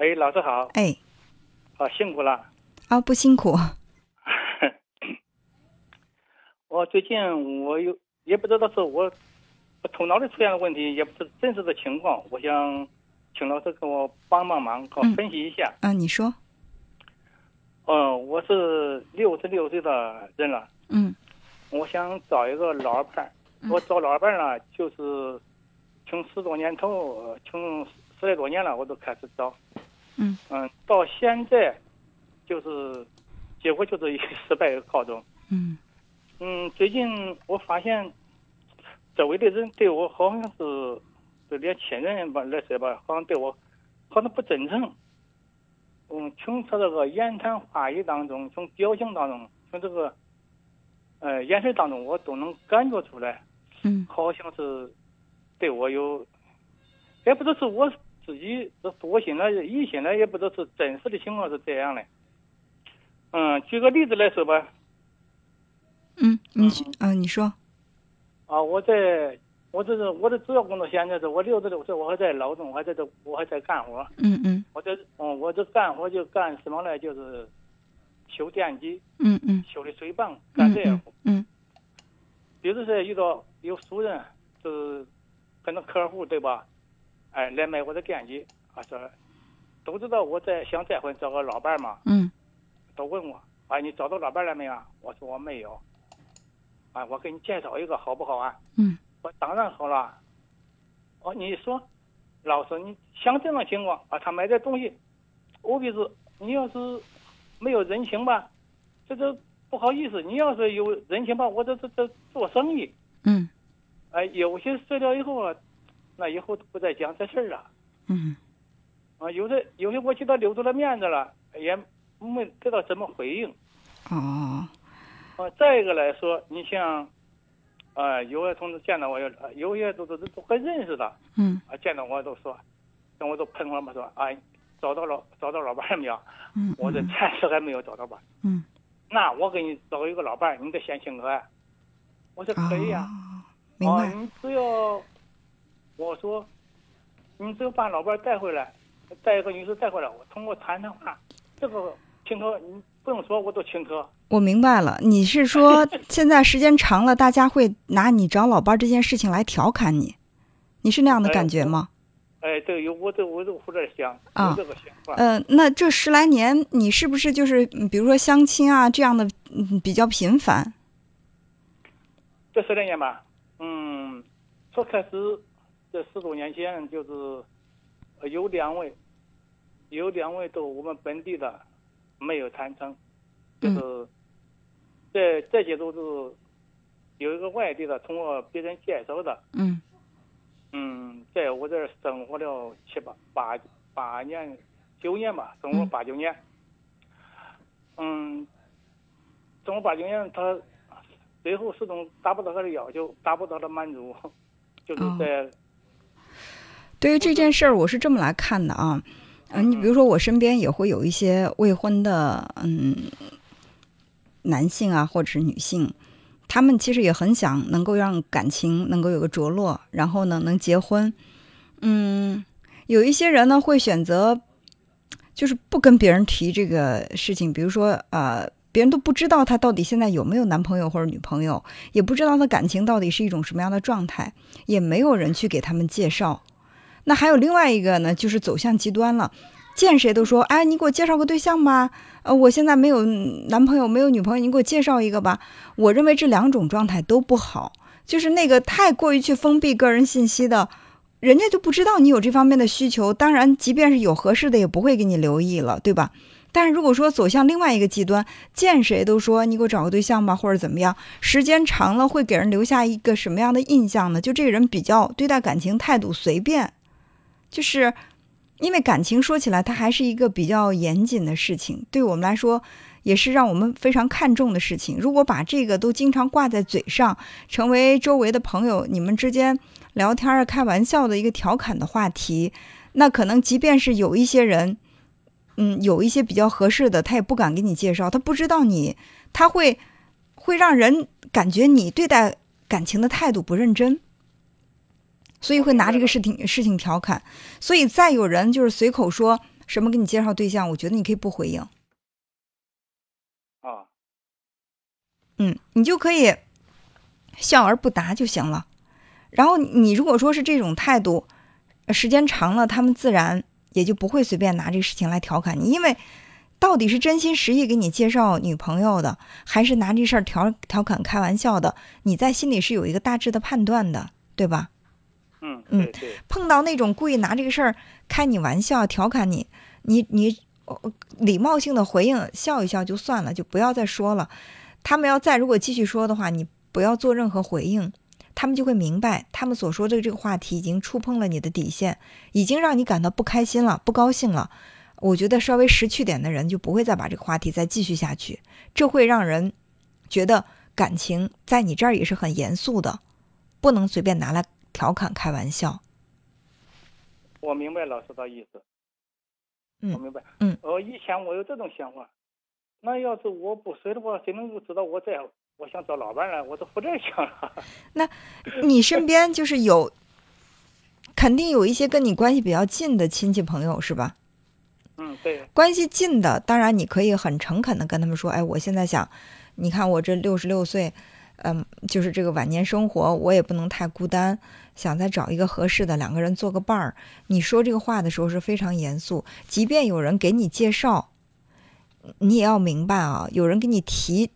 哎，老师好，哎，啊，辛苦了。啊，不辛苦。我最近我有也不知道是我我头脑里出现了问题，也不是真实的情况。我想请老师给我帮帮忙，给我嗯分析一下。嗯、你说。嗯，我是六十六岁的人了，嗯我想找一个老伴儿。嗯我找老伴儿呢，就是从十多年头，呃从十来多年了，我都开始找。嗯嗯，到现在就是结果就是以失败告终。嗯嗯，最近我发现周围的人对我好像是，就连亲人吧来说吧，好像对我好像不真诚。嗯，从他这个言谈话语当中，从表情当中，从这个呃眼神当中，我都能感觉出来，嗯好像是对我有，也不知道是我自己这多心了、疑心了，也不知道是真实的情况是这样的。嗯，举个例子来说吧，嗯，你去嗯、你说。啊，我在，我这是我的主要工作现在是我六十六岁，我还在劳动，我还在这，我还在干活。嗯嗯我这，嗯，我这干活就干什么呢？就是修电机、嗯嗯修的水泵，干这活。嗯比如说遇到有熟人，就是可能客户对吧？哎，来买我的电机，啊，说都知道我在想再婚找个老伴儿嘛，嗯都问我，啊，你找到老伴儿了没有？我说我没有。啊，我给你介绍一个好不好啊？嗯我当然好了。哦，你说，老师，你像这种情况啊，他买这东西，务必是你要是没有人情吧，这就不好意思。你要是有人情吧，我这这这做生意，嗯哎，有些碎掉以后啊，那以后都不再讲这事儿了。嗯啊，有的有的我替他留住了面子了，也没知道怎么回应。哦啊，再一个来说，你像，呃，有些同志见到我，有呃有些都都都还认识的，嗯啊，见到我都说，跟我都喷我嘛说，哎，找到老找到老伴儿没有？嗯我这暂时还没有找到吧。嗯那我给你找一个老伴儿，你得先请客呀。我说可以呀、哦明啊，白。你只要，我说，你只要把老伴儿带回来，带一个女士带回来，我通过谈谈话，这个请客你不用说，我都请客。我明白了，你是说 现在时间长了，大家会拿你找老伴儿这件事情来调侃你，你是那样的哎感觉吗？哎，对，有我这我这胡这想，啊有这个想法。呃，那这十来年，你是不是就是嗯比如说相亲啊这样的嗯比较频繁？这十来年吧，嗯，说开始这十多年前就是呃有两位，有两位都我们本地的没有谈成，就是这这些都是有一个外地的通过别人介绍的，嗯。嗯，在我这儿生活了七八八八年九年吧，生活嗯。八九年，嗯，生活八九年，他最后始终达不到他的要求，达不到他满足，就是哦。在对于这件事儿，我是这么来看的啊。嗯、你比如说，我身边也会有一些未婚的嗯男性啊，或者是女性，他们其实也很想能够让感情能够有个着落，然后呢能结婚。嗯，有一些人呢会选择就是不跟别人提这个事情，比如说呃，别人都不知道他到底现在有没有男朋友或者女朋友，也不知道他感情到底是一种什么样的状态，也没有人去给他们介绍。那还有另外一个呢，就是走向极端了，见谁都说，哎，你给我介绍个对象吧。呃，我现在没有男朋友，没有女朋友，你给我介绍一个吧。我认为这两种状态都不好，就是那个太过于去封闭个人信息的，人家就不知道你有这方面的需求。当然，即便是有合适的，也不会给你留意了，对吧？但是如果说走向另外一个极端，见谁都说你给我找个对象吧，或者怎么样，时间长了会给人留下一个什么样的印象呢？就这个人比较对待感情态度随便，就是因为感情说起来，它还是一个比较严谨的事情，对我们来说也是让我们非常看重的事情。如果把这个都经常挂在嘴上，成为周围的朋友你们之间聊天儿、开玩笑的一个调侃的话题，那可能即便是有一些人。嗯，有一些比较合适的，他也不敢给你介绍，他不知道你，他会会让人感觉你对待感情的态度不认真，所以会拿这个事情事情调侃。所以再有人就是随口说什么给你介绍对象，我觉得你可以不回应。啊，嗯，你就可以笑而不答就行了。然后你如果说是这种态度，时间长了，他们自然也就不会随便拿这个事情来调侃你，因为到底是真心实意给你介绍女朋友的，还是拿这事儿调调侃开玩笑的，你在心里是有一个大致的判断的，对吧？嗯碰到那种故意拿这个事儿开你玩笑、调侃你，你你呃礼貌性的回应笑一笑就算了，就不要再说了。他们要再如果继续说的话，你不要做任何回应，他们就会明白，他们所说的这个话题已经触碰了你的底线，已经让你感到不开心了、不高兴了。我觉得稍微识趣点的人就不会再把这个话题再继续下去，这会让人觉得感情在你这儿也是很严肃的，不能随便拿来调侃开玩笑。我明白老师的意思。嗯我明白。嗯。呃，以前我有这种想法，那要是我不睡的话，谁能够知道我在我想找老伴儿了？我都不这想了。那你身边就是有，肯定有一些跟你关系比较近的亲戚朋友，是吧？嗯，对，关系近的，当然你可以很诚恳的跟他们说，哎，我现在想，你看我这六十六岁，嗯，就是这个晚年生活，我也不能太孤单，想再找一个合适的，两个人做个伴儿。你说这个话的时候是非常严肃，即便有人给你介绍，你也要明白啊，有人给你提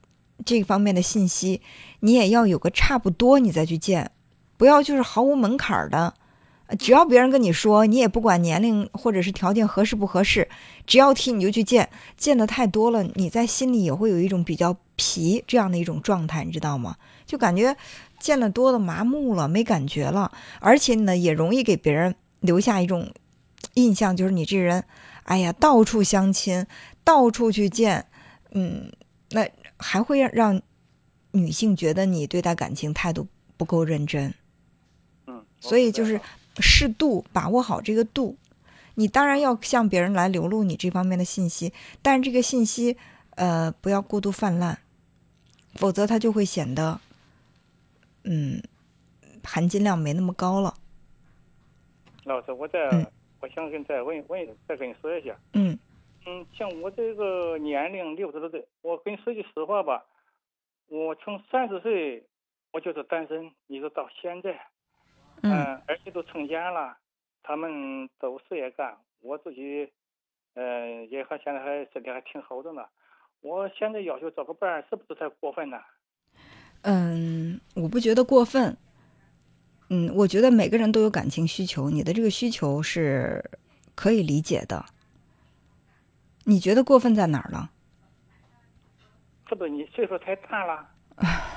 这方面的信息，你也要有个差不多，你再去见，不要就是毫无门槛的。呃只要别人跟你说，你也不管年龄或者是条件合适不合适，只要提你就去见，见的太多了，你在心里也会有一种比较皮这样的一种状态，你知道吗？就感觉见的多了麻木了，没感觉了，而且呢也容易给别人留下一种印象，就是你这人，哎呀，到处相亲，到处去见，嗯，那还会让让女性觉得你对待感情态度不够认真。嗯，所以就是适度把握好这个度。你当然要向别人来流露你这方面的信息，但是这个信息，呃，不要过度泛滥，否则它就会显得，嗯，含金量没那么高了。老师，我再、嗯我想跟再问问再跟你说一下，嗯嗯，像我这个年龄六十多岁，我跟你说句实话吧，我从三十岁我就是单身，一直到现在，嗯嗯，儿女都成家了，他们都事业干，我自己，呃，也还现在还身体还挺好着呢。我现在要求找个伴儿，是不是太过分呢？嗯，我不觉得过分。嗯，我觉得每个人都有感情需求，你的这个需求是可以理解的。你觉得过分在哪儿了？是不是你岁数太大了？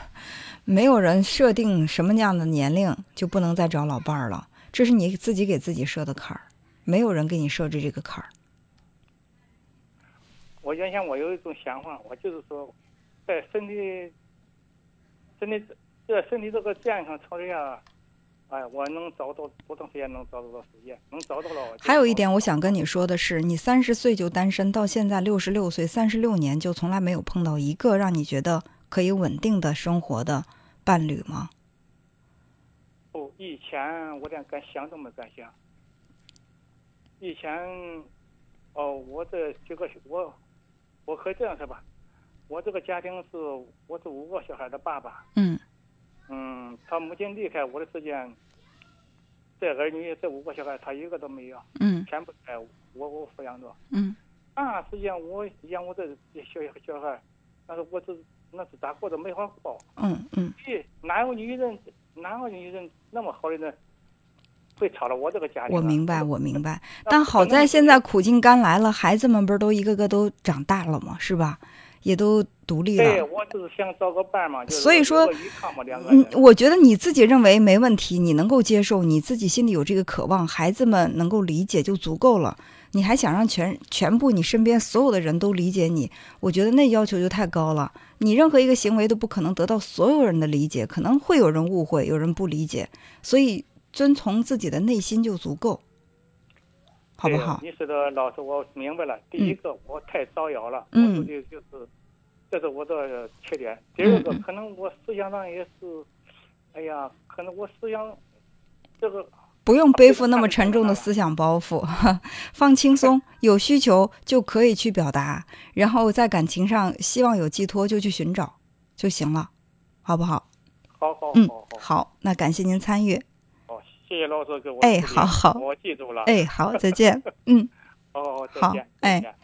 没有人设定什么样的年龄就不能再找老伴儿了，这是你自己给自己设的坎儿，没有人给你设置这个坎儿。我原先我有一种想法，我就是说，在身体、身体这身体这个健康条件下，哎，我能找到多长时间能找得到时间，能找到了。还有一点，我想跟你说的是，你三十岁就单身，到现在六十六岁，三十六年就从来没有碰到一个让你觉得可以稳定的生活的伴侣吗？不，以前我连敢想都没敢想。以前，哦，我这几个我，我可以这样说吧，我这个家庭是我是五个小孩的爸爸。嗯嗯，他母亲离开我的时间，这儿女这五个小孩他一个都没有，嗯全部在我我抚养着。嗯那时间我养我这小小孩，但是我这那是咋过的没法过。嗯嗯，咦，哪有女人哪有女人那么好的人会吵到我这个家庭、啊？我明白，我明白。那但好在现在苦尽甘来了，孩子们不是都一个个都长大了吗？是吧？也都独立对，了。我就是想找个伴嘛，就是所以说嗯人。，我觉得你自己认为没问题，你能够接受，你自己心里有这个渴望，孩子们能够理解就足够了。你还想让全全部你身边所有的人都理解你，我觉得那要求就太高了。你任何一个行为都不可能得到所有人的理解，可能会有人误会，有人不理解，所以遵从自己的内心就足够，好不好？你说的老师，我明白了。第一个，我太招摇了，嗯就是，这是我的缺点。第二个可能我思想上也是，哎呀，可能我思想这个不用背负那么沉重的思想包袱，放轻松，有需求就可以去表达，然后在感情上希望有寄托就去寻找就行了，好不好？好好嗯好那感谢您参与。好，谢谢老师给我哎好好我记住了。哎，好，再见。嗯。哦，再好见，哎。